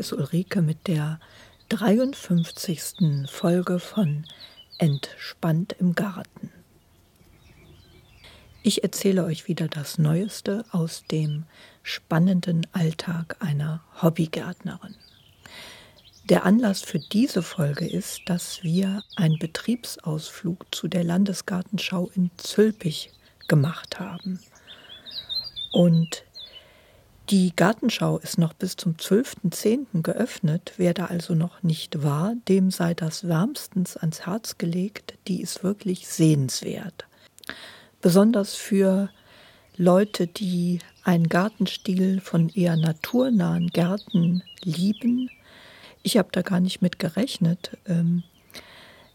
Hier ist Ulrike mit der 53. Folge von Entspannt im Garten. Ich erzähle euch wieder das Neueste aus dem spannenden Alltag einer Hobbygärtnerin. Der Anlass für diese Folge ist, dass wir einen Betriebsausflug zu der Landesgartenschau in Zülpich gemacht haben. Und die Gartenschau ist noch bis zum 12.10. geöffnet. Wer da also noch nicht war, dem sei das wärmstens ans Herz gelegt. Die ist wirklich sehenswert. Besonders für Leute, die einen Gartenstil von eher naturnahen Gärten lieben. Ich habe da gar nicht mit gerechnet. Ähm,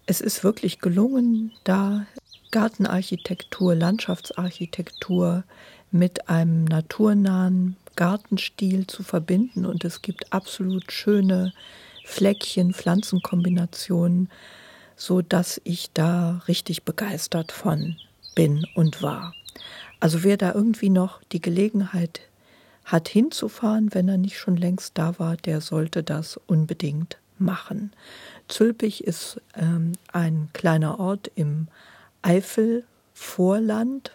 es ist wirklich gelungen, da Gartenarchitektur, Landschaftsarchitektur mit einem naturnahen Gartenstil zu verbinden und es gibt absolut schöne Fleckchen, Pflanzenkombinationen, so dass ich da richtig begeistert von bin und war. Also wer da irgendwie noch die Gelegenheit hat hinzufahren, wenn er nicht schon längst da war, der sollte das unbedingt machen. Zülpich ist ähm, ein kleiner Ort im Eifelvorland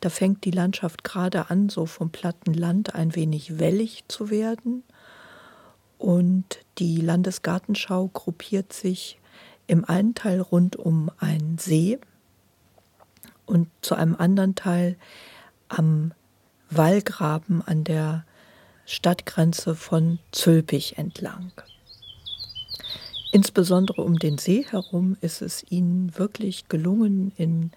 da fängt die Landschaft gerade an, so vom platten Land ein wenig wellig zu werden. Und die Landesgartenschau gruppiert sich im einen Teil rund um einen See und zu einem anderen Teil am Wallgraben an der Stadtgrenze von Zülpich entlang. Insbesondere um den See herum ist es ihnen wirklich gelungen, in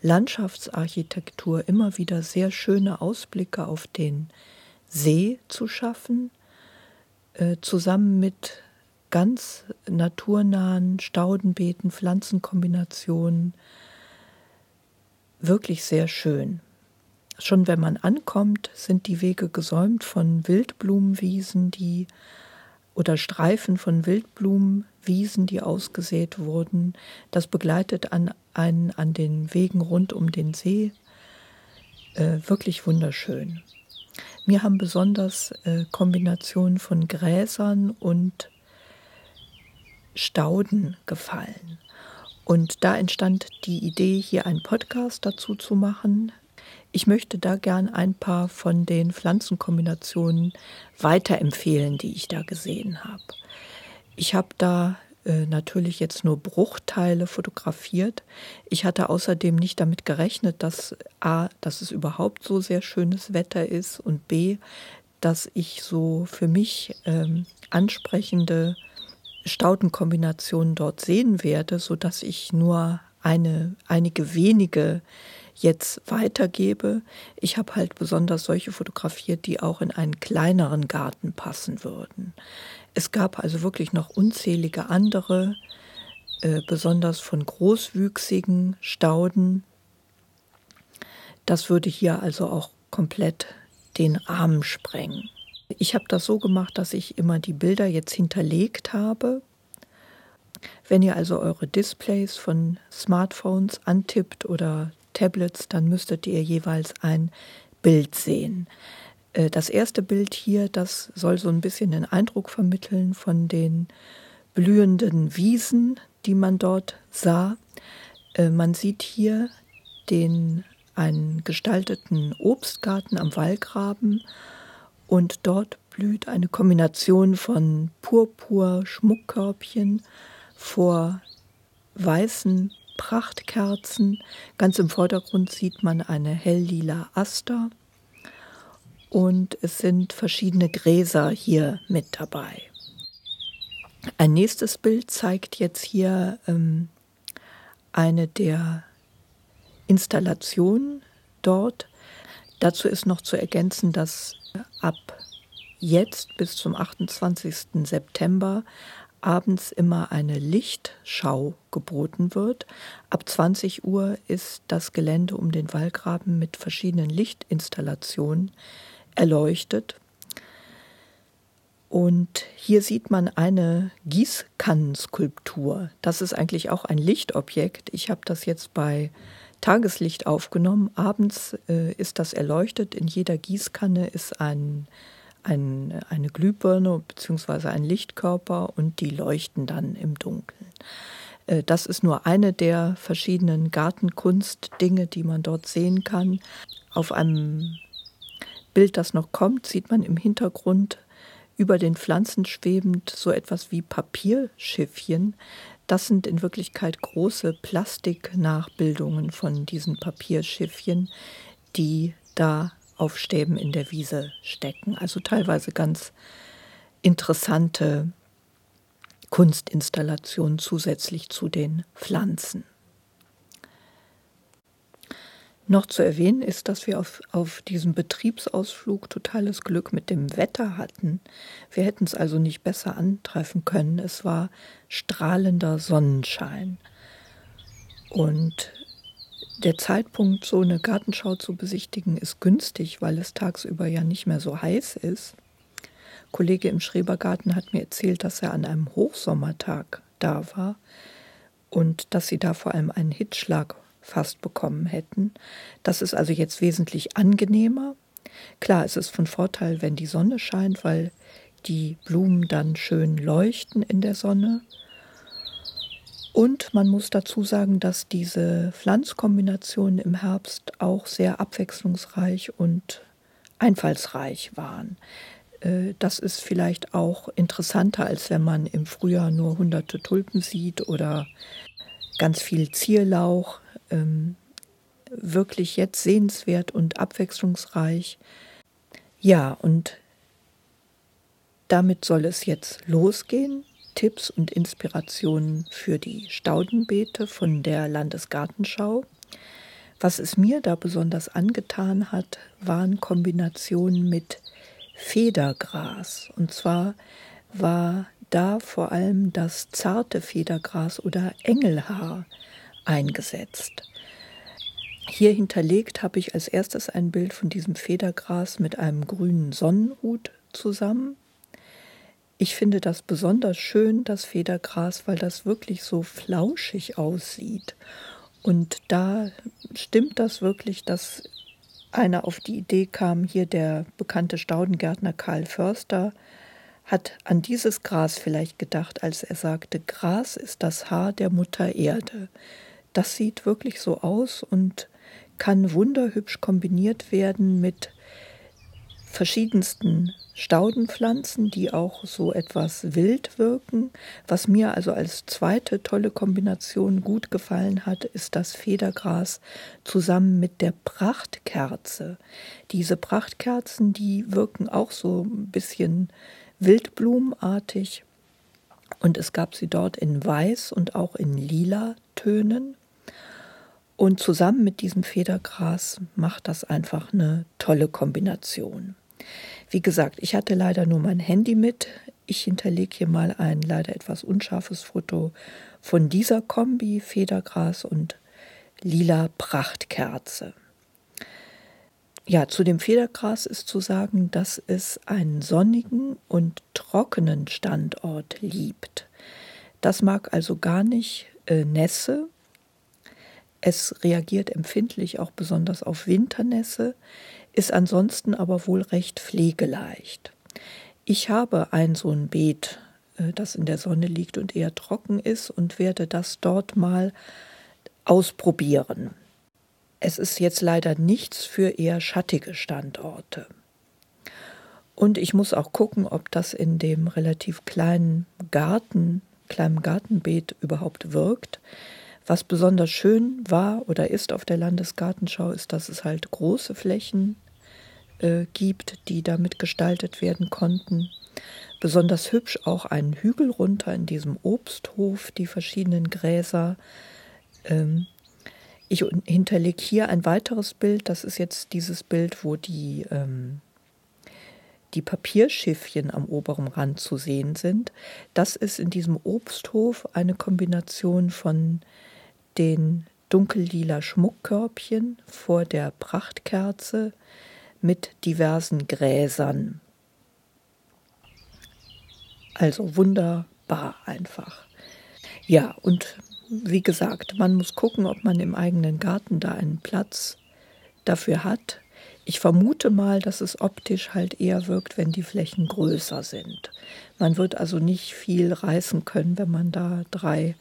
Landschaftsarchitektur immer wieder sehr schöne Ausblicke auf den See zu schaffen, äh, zusammen mit ganz naturnahen Staudenbeeten, Pflanzenkombinationen. Wirklich sehr schön. Schon wenn man ankommt, sind die Wege gesäumt von Wildblumenwiesen, die oder Streifen von Wildblumenwiesen, die ausgesät wurden. Das begleitet an, einen an den Wegen rund um den See. Äh, wirklich wunderschön. Mir haben besonders äh, Kombinationen von Gräsern und Stauden gefallen. Und da entstand die Idee, hier einen Podcast dazu zu machen. Ich möchte da gern ein paar von den Pflanzenkombinationen weiterempfehlen, die ich da gesehen habe. Ich habe da äh, natürlich jetzt nur Bruchteile fotografiert. Ich hatte außerdem nicht damit gerechnet, dass A, dass es überhaupt so sehr schönes Wetter ist und B, dass ich so für mich ähm, ansprechende Staudenkombinationen dort sehen werde, sodass ich nur eine, einige wenige jetzt weitergebe. Ich habe halt besonders solche fotografiert, die auch in einen kleineren Garten passen würden. Es gab also wirklich noch unzählige andere, äh, besonders von großwüchsigen Stauden. Das würde hier also auch komplett den Rahmen sprengen. Ich habe das so gemacht, dass ich immer die Bilder jetzt hinterlegt habe. Wenn ihr also eure Displays von Smartphones antippt oder Tablets, dann müsstet ihr jeweils ein Bild sehen. Äh, das erste Bild hier, das soll so ein bisschen den Eindruck vermitteln von den blühenden Wiesen, die man dort sah. Äh, man sieht hier den einen gestalteten Obstgarten am Wallgraben und dort blüht eine Kombination von Purpur-Schmuckkörbchen vor weißen Prachtkerzen. Ganz im Vordergrund sieht man eine helllila Aster und es sind verschiedene Gräser hier mit dabei. Ein nächstes Bild zeigt jetzt hier ähm, eine der Installationen dort. Dazu ist noch zu ergänzen, dass ab jetzt bis zum 28. September abends immer eine Lichtschau geboten wird. Ab 20 Uhr ist das Gelände um den Wallgraben mit verschiedenen Lichtinstallationen erleuchtet. Und hier sieht man eine Gießkannenskulptur. Das ist eigentlich auch ein Lichtobjekt. Ich habe das jetzt bei Tageslicht aufgenommen. Abends äh, ist das erleuchtet. In jeder Gießkanne ist ein ein, eine Glühbirne bzw. ein Lichtkörper und die leuchten dann im Dunkeln. Äh, das ist nur eine der verschiedenen Gartenkunstdinge, die man dort sehen kann. Auf einem Bild, das noch kommt, sieht man im Hintergrund über den Pflanzen schwebend so etwas wie Papierschiffchen. Das sind in Wirklichkeit große Plastiknachbildungen von diesen Papierschiffchen, die da auf Stäben in der Wiese stecken. Also teilweise ganz interessante Kunstinstallationen zusätzlich zu den Pflanzen. Noch zu erwähnen ist, dass wir auf, auf diesem Betriebsausflug totales Glück mit dem Wetter hatten. Wir hätten es also nicht besser antreffen können. Es war strahlender Sonnenschein. Und der Zeitpunkt, so eine Gartenschau zu besichtigen, ist günstig, weil es tagsüber ja nicht mehr so heiß ist. Ein Kollege im Schrebergarten hat mir erzählt, dass er an einem Hochsommertag da war und dass sie da vor allem einen Hitzschlag fast bekommen hätten. Das ist also jetzt wesentlich angenehmer. Klar, es ist von Vorteil, wenn die Sonne scheint, weil die Blumen dann schön leuchten in der Sonne. Und man muss dazu sagen, dass diese Pflanzkombinationen im Herbst auch sehr abwechslungsreich und einfallsreich waren. Äh, das ist vielleicht auch interessanter, als wenn man im Frühjahr nur hunderte Tulpen sieht oder ganz viel Zierlauch ähm, wirklich jetzt sehenswert und abwechslungsreich. Ja, und damit soll es jetzt losgehen. Tipps und Inspirationen für die Staudenbeete von der Landesgartenschau. Was es mir da besonders angetan hat, waren Kombinationen mit Federgras. Und zwar war da vor allem das zarte Federgras oder Engelhaar eingesetzt. Hier hinterlegt habe ich als erstes ein Bild von diesem Federgras mit einem grünen Sonnenhut zusammen. Ich finde das besonders schön, das Federgras, weil das wirklich so flauschig aussieht. Und da stimmt das wirklich, dass einer auf die Idee kam, hier der bekannte Staudengärtner Karl Förster hat an dieses Gras vielleicht gedacht, als er sagte, Gras ist das Haar der Mutter Erde das sieht wirklich so aus und kann wunderhübsch kombiniert werden mit verschiedensten Staudenpflanzen, die auch so etwas wild wirken. Was mir also als zweite tolle Kombination gut gefallen hat, ist das Federgras zusammen mit der Prachtkerze. Diese Prachtkerzen, die wirken auch so ein bisschen wildblumenartig. Und es gab sie dort in Weiß und auch in lila Tönen. Und zusammen mit diesem Federgras macht das einfach eine tolle Kombination. Wie gesagt, ich hatte leider nur mein Handy mit. Ich hinterlege hier mal ein leider etwas unscharfes Foto von dieser Kombi Federgras und lila Prachtkerze. Ja, zu dem Federgras ist zu sagen, dass es einen sonnigen und trockenen Standort liebt. Das mag also gar nicht äh, Nässe es reagiert empfindlich auch besonders auf Winternässe, ist ansonsten aber wohl recht pflegeleicht. Ich habe ein so ein Beet, äh, das in der Sonne liegt und eher trocken ist und werde das dort mal ausprobieren. Es ist jetzt leider nichts für eher schattige Standorte. Und ich muss auch gucken, ob das in dem relativ kleinen Garten, kleinen Gartenbeet überhaupt wirkt. Was besonders schön war oder ist auf der Landesgartenschau, ist, dass es halt große Flächen äh, gibt, die damit gestaltet werden konnten. Besonders hübsch auch einen Hügel runter in diesem Obsthof, die verschiedenen Gräser. Ähm, ich hinterlege hier ein weiteres Bild, das ist jetzt dieses Bild, wo die, ähm, die Papierschiffchen am oberen Rand zu sehen sind. Das ist in diesem Obsthof eine Kombination von den dunkellila Schmuckkörbchen vor der Prachtkerze mit diversen Gräsern. Also wunderbar einfach. Ja, und wie gesagt, man muss gucken, ob man im eigenen Garten da einen Platz dafür hat. Ich vermute mal, dass es optisch halt eher wirkt, wenn die Flächen größer sind. Man wird also nicht viel reißen können, wenn man da drei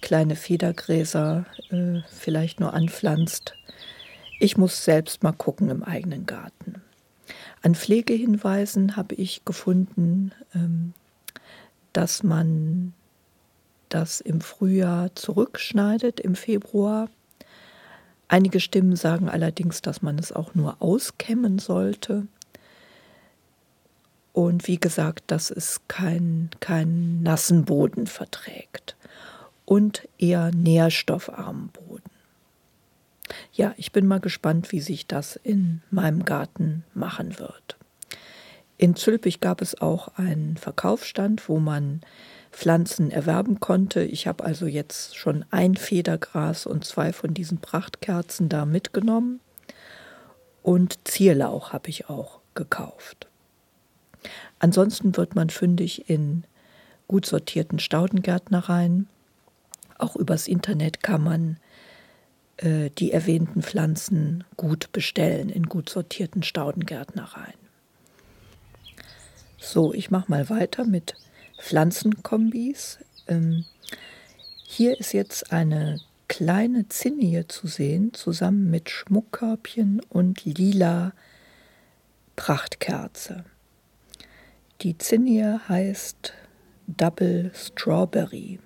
kleine Federgräser äh, vielleicht nur anpflanzt. Ich muss selbst mal gucken im eigenen Garten. An Pflegehinweisen habe ich gefunden, ähm, dass man das im Frühjahr zurückschneidet, im Februar Einige Stimmen sagen allerdings, dass man es auch nur auskämmen sollte. Und wie gesagt, dass es keinen kein nassen Boden verträgt und eher nährstoffarmen Boden. Ja, ich bin mal gespannt, wie sich das in meinem Garten machen wird. In Zülpich gab es auch einen Verkaufsstand, wo man Pflanzen erwerben konnte. Ich habe also jetzt schon ein Federgras und zwei von diesen Prachtkerzen da mitgenommen. Und Zierlauch habe ich auch gekauft. Ansonsten wird man fündig in gut sortierten Staudengärtnereien. Auch übers Internet kann man äh, die erwähnten Pflanzen gut bestellen in gut sortierten Staudengärtnereien. So, ich mache mal weiter mit Pflanzenkombis. Ähm, hier ist jetzt eine kleine Zinnie zu sehen, zusammen mit Schmuckkörbchen und lila Prachtkerze. Die Zinnie heißt Double Strawberry.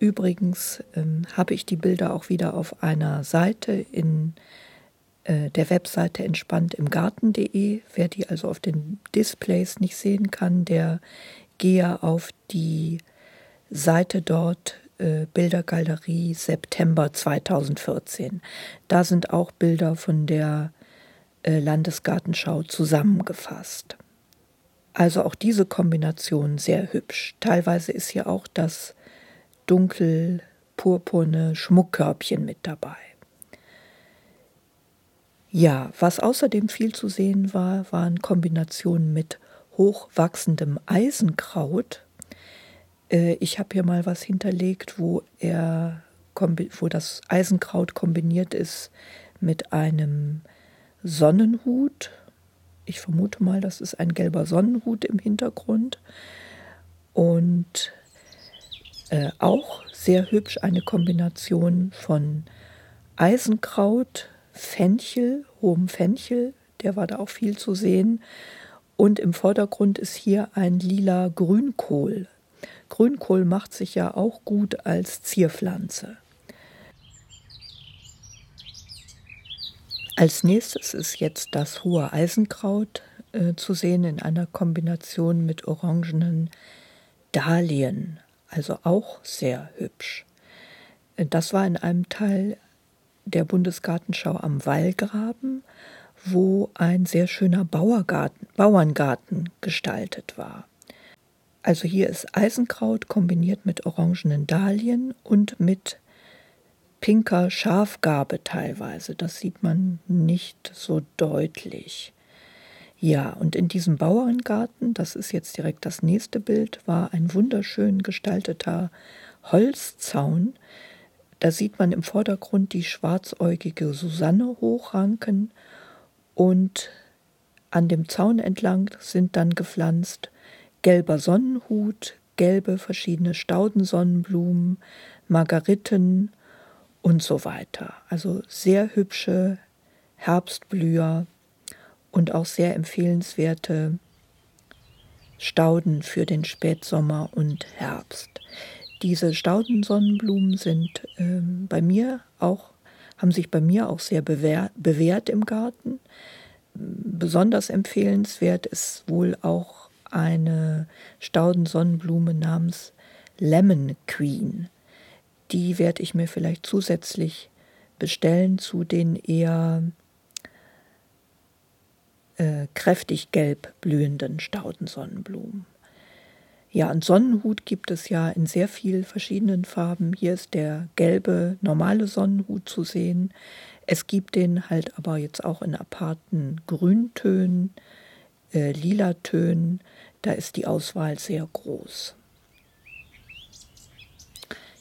Übrigens ähm, habe ich die Bilder auch wieder auf einer Seite in äh, der Webseite entspannt im Garten.de. Wer die also auf den Displays nicht sehen kann, der gehe auf die Seite dort äh, Bildergalerie September 2014. Da sind auch Bilder von der äh, Landesgartenschau zusammengefasst. Also auch diese Kombination sehr hübsch. Teilweise ist hier auch das dunkel-purpurne Schmuckkörbchen mit dabei. Ja, was außerdem viel zu sehen war, waren Kombinationen mit hochwachsendem Eisenkraut. Äh, ich habe hier mal was hinterlegt, wo er wo das Eisenkraut kombiniert ist mit einem Sonnenhut. Ich vermute mal, das ist ein gelber Sonnenhut im Hintergrund. Und äh, auch sehr hübsch eine Kombination von Eisenkraut, Fenchel, hohem Fenchel, der war da auch viel zu sehen, und im Vordergrund ist hier ein lila Grünkohl. Grünkohl macht sich ja auch gut als Zierpflanze. Als nächstes ist jetzt das hohe Eisenkraut äh, zu sehen in einer Kombination mit orangenen Dahlien, also auch sehr hübsch. Das war in einem Teil der Bundesgartenschau am Wallgraben wo ein sehr schöner Bauerngarten gestaltet war. Also hier ist Eisenkraut kombiniert mit orangenen Dahlien und mit pinker Schafgarbe teilweise. Das sieht man nicht so deutlich. Ja, und in diesem Bauerngarten, das ist jetzt direkt das nächste Bild, war ein wunderschön gestalteter Holzzaun. Da sieht man im Vordergrund die schwarzäugige Susanne hochranken und an dem Zaun entlang sind dann gepflanzt gelber Sonnenhut, gelbe verschiedene Staudensonnenblumen, Margariten und so weiter. Also sehr hübsche Herbstblüher und auch sehr empfehlenswerte Stauden für den Spätsommer und Herbst. Diese Staudensonnenblumen sind äh, bei mir auch haben sich bei mir auch sehr bewährt, bewährt im Garten. Besonders empfehlenswert ist wohl auch eine Staudensonnenblume namens Lemon Queen. Die werde ich mir vielleicht zusätzlich bestellen zu den eher äh, kräftig gelb blühenden Staudensonnenblumen. Ja, und Sonnenhut gibt es ja in sehr vielen verschiedenen Farben. Hier ist der gelbe normale Sonnenhut zu sehen. Es gibt den halt aber jetzt auch in aparten Grüntönen, äh, Lilatönen. Da ist die Auswahl sehr groß.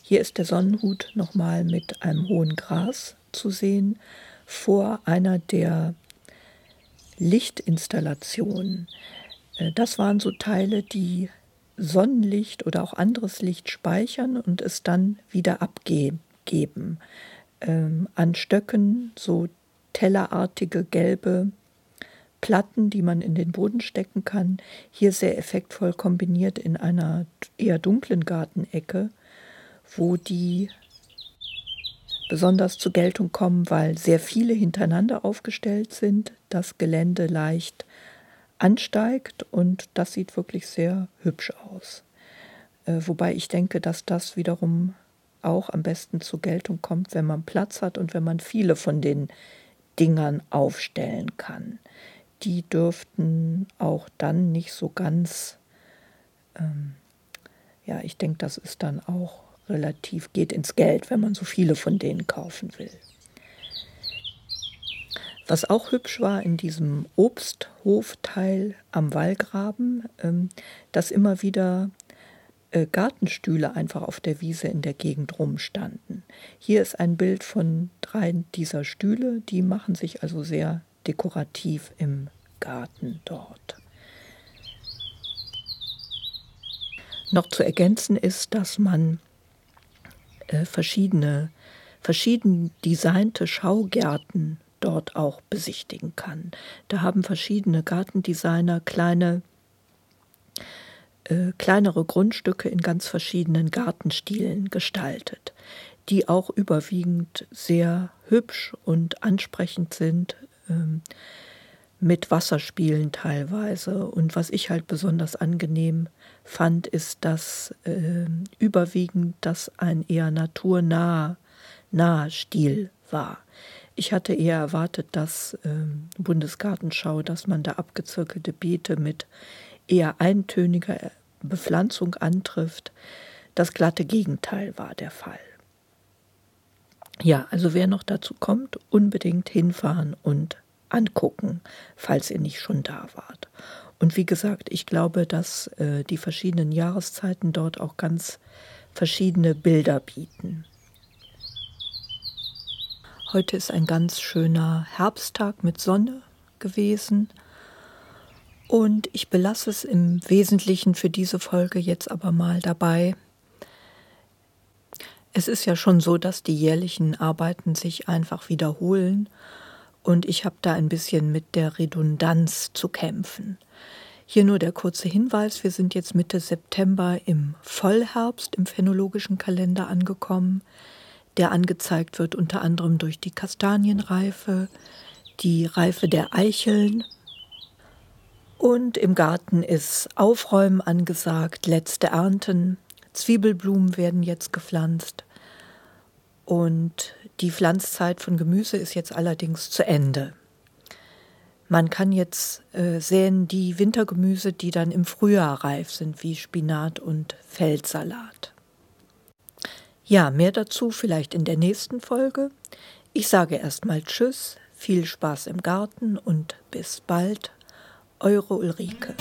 Hier ist der Sonnenhut nochmal mit einem hohen Gras zu sehen vor einer der Lichtinstallationen. Äh, das waren so Teile, die Sonnenlicht oder auch anderes Licht speichern und es dann wieder abgeben. Ähm, an Stöcken so tellerartige gelbe Platten, die man in den Boden stecken kann. Hier sehr effektvoll kombiniert in einer eher dunklen Gartenecke, wo die besonders zur Geltung kommen, weil sehr viele hintereinander aufgestellt sind, das Gelände leicht ansteigt und das sieht wirklich sehr hübsch aus. Äh, wobei ich denke, dass das wiederum auch am besten zur Geltung kommt, wenn man Platz hat und wenn man viele von den Dingern aufstellen kann. Die dürften auch dann nicht so ganz, ähm, ja, ich denke, das ist dann auch relativ, geht ins Geld, wenn man so viele von denen kaufen will. Was auch hübsch war in diesem Obsthofteil am Wallgraben, ähm, dass immer wieder äh, Gartenstühle einfach auf der Wiese in der Gegend rumstanden. Hier ist ein Bild von drei dieser Stühle, die machen sich also sehr dekorativ im Garten dort. Noch zu ergänzen ist, dass man äh, verschiedene, verschieden designte Schaugärten dort auch besichtigen kann. Da haben verschiedene Gartendesigner kleine äh, kleinere Grundstücke in ganz verschiedenen Gartenstilen gestaltet, die auch überwiegend sehr hübsch und ansprechend sind, ähm, mit Wasserspielen teilweise. Und was ich halt besonders angenehm fand, ist, dass äh, überwiegend das ein eher naturnaher naher Stil war. Ich hatte eher erwartet, dass äh, Bundesgartenschau, dass man da abgezirkelte Beete mit eher eintöniger Bepflanzung antrifft. Das glatte Gegenteil war der Fall. Ja, also wer noch dazu kommt, unbedingt hinfahren und angucken, falls ihr nicht schon da wart. Und wie gesagt, ich glaube, dass äh, die verschiedenen Jahreszeiten dort auch ganz verschiedene Bilder bieten. Heute ist ein ganz schöner Herbsttag mit Sonne gewesen. Und ich belasse es im Wesentlichen für diese Folge jetzt aber mal dabei. Es ist ja schon so, dass die jährlichen Arbeiten sich einfach wiederholen und ich habe da ein bisschen mit der Redundanz zu kämpfen. Hier nur der kurze Hinweis, wir sind jetzt Mitte September im Vollherbst im phänologischen Kalender angekommen der angezeigt wird unter anderem durch die Kastanienreife, die Reife der Eicheln. Und im Garten ist Aufräumen angesagt, letzte Ernten, Zwiebelblumen werden jetzt gepflanzt. Und die Pflanzzeit von Gemüse ist jetzt allerdings zu Ende. Man kann jetzt äh, säen die Wintergemüse, die dann im Frühjahr reif sind, wie Spinat und Feldsalat. Ja, mehr dazu vielleicht in der nächsten Folge. Ich sage erstmal Tschüss, viel Spaß im Garten und bis bald. Eure Ulrike.